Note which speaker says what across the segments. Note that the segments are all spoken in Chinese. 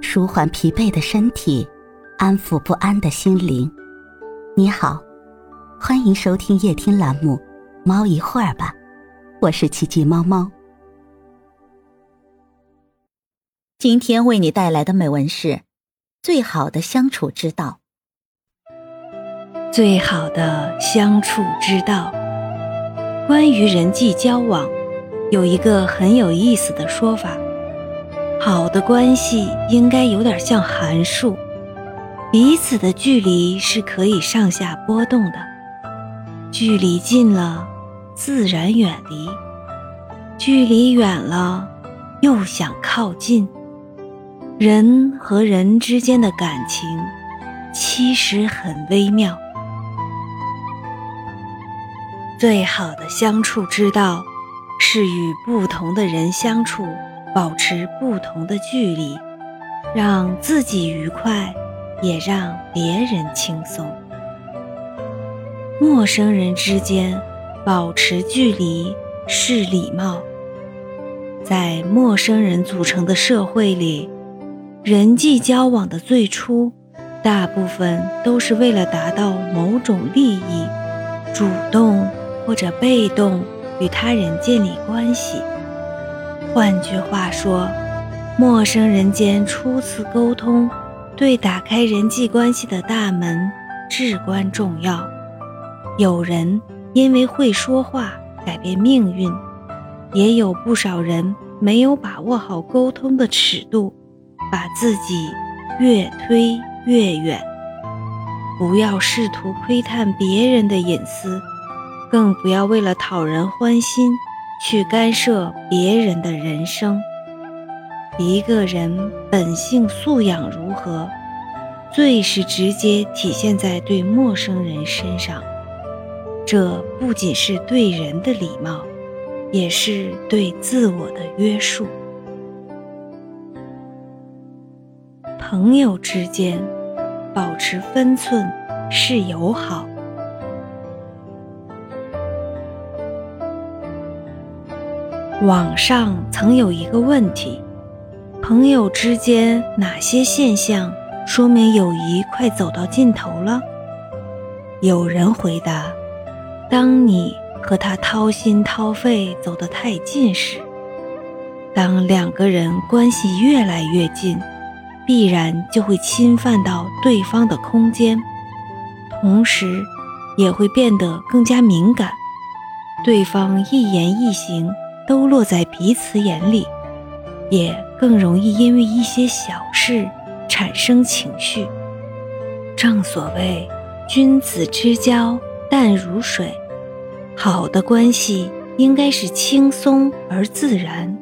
Speaker 1: 舒缓疲惫的身体，安抚不安的心灵。你好，欢迎收听夜听栏目《猫一会儿吧》，我是奇迹猫猫。今天为你带来的美文是《最好的相处之道》。
Speaker 2: 最好的相处之道，关于人际交往，有一个很有意思的说法。好的关系应该有点像函数，彼此的距离是可以上下波动的。距离近了，自然远离；距离远了，又想靠近。人和人之间的感情其实很微妙。最好的相处之道，是与不同的人相处。保持不同的距离，让自己愉快，也让别人轻松。陌生人之间保持距离是礼貌。在陌生人组成的社会里，人际交往的最初，大部分都是为了达到某种利益，主动或者被动与他人建立关系。换句话说，陌生人间初次沟通，对打开人际关系的大门至关重要。有人因为会说话改变命运，也有不少人没有把握好沟通的尺度，把自己越推越远。不要试图窥探别人的隐私，更不要为了讨人欢心。去干涉别人的人生。一个人本性素养如何，最是直接体现在对陌生人身上。这不仅是对人的礼貌，也是对自我的约束。朋友之间保持分寸是友好。网上曾有一个问题：朋友之间哪些现象说明友谊快走到尽头了？有人回答：当你和他掏心掏肺走得太近时；当两个人关系越来越近，必然就会侵犯到对方的空间，同时也会变得更加敏感，对方一言一行。都落在彼此眼里，也更容易因为一些小事产生情绪。正所谓君子之交淡如水，好的关系应该是轻松而自然，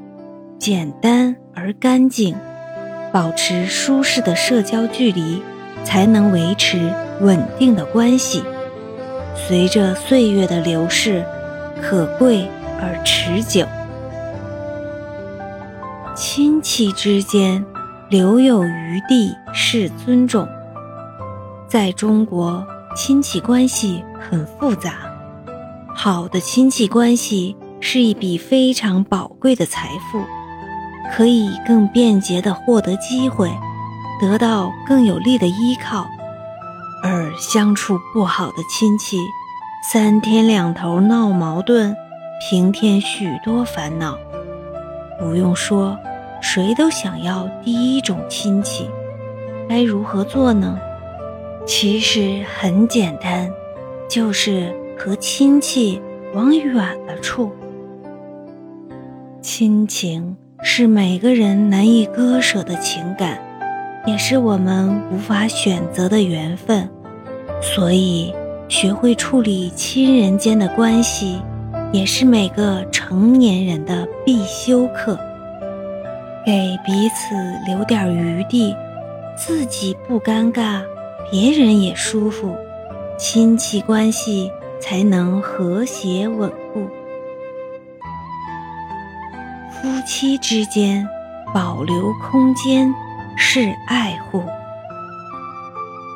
Speaker 2: 简单而干净，保持舒适的社交距离，才能维持稳定的关系。随着岁月的流逝，可贵而持久。亲戚之间留有余地是尊重。在中国，亲戚关系很复杂，好的亲戚关系是一笔非常宝贵的财富，可以更便捷地获得机会，得到更有力的依靠。而相处不好的亲戚，三天两头闹矛盾，平添许多烦恼。不用说。谁都想要第一种亲戚，该如何做呢？其实很简单，就是和亲戚往远了处。亲情是每个人难以割舍的情感，也是我们无法选择的缘分。所以，学会处理亲人间的关系，也是每个成年人的必修课。给彼此留点余地，自己不尴尬，别人也舒服，亲戚关系才能和谐稳固。夫妻之间保留空间是爱护。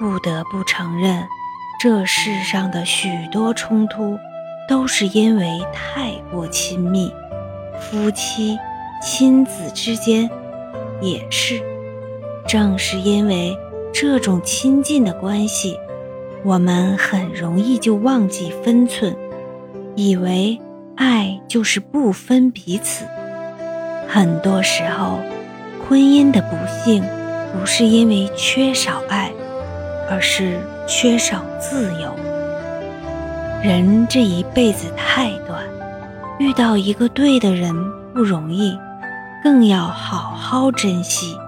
Speaker 2: 不得不承认，这世上的许多冲突都是因为太过亲密，夫妻。亲子之间也是，正是因为这种亲近的关系，我们很容易就忘记分寸，以为爱就是不分彼此。很多时候，婚姻的不幸不是因为缺少爱，而是缺少自由。人这一辈子太短，遇到一个对的人不容易，更要好好珍惜。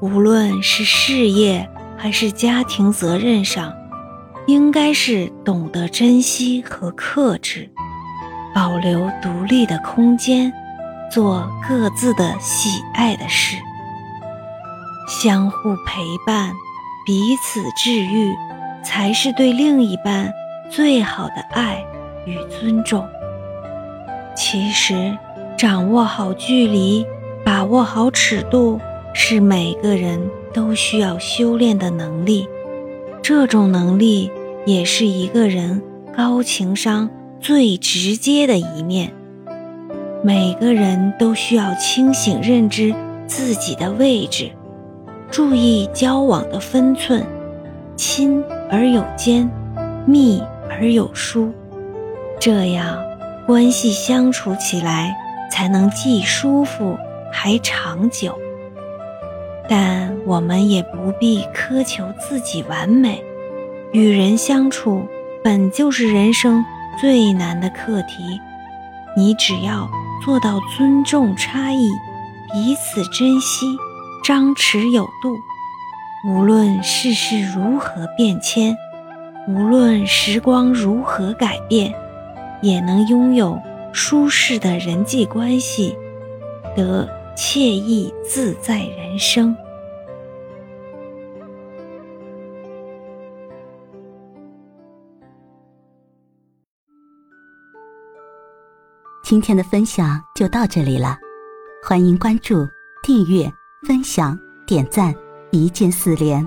Speaker 2: 无论是事业还是家庭责任上，应该是懂得珍惜和克制，保留独立的空间，做各自的喜爱的事，相互陪伴，彼此治愈，才是对另一半。最好的爱与尊重。其实，掌握好距离，把握好尺度，是每个人都需要修炼的能力。这种能力也是一个人高情商最直接的一面。每个人都需要清醒认知自己的位置，注意交往的分寸，亲而有间，密。而有疏，这样关系相处起来才能既舒服还长久。但我们也不必苛求自己完美，与人相处本就是人生最难的课题。你只要做到尊重差异，彼此珍惜，张弛有度，无论世事如何变迁。无论时光如何改变，也能拥有舒适的人际关系，得惬意自在人生。
Speaker 1: 今天的分享就到这里了，欢迎关注、订阅、分享、点赞，一键四连。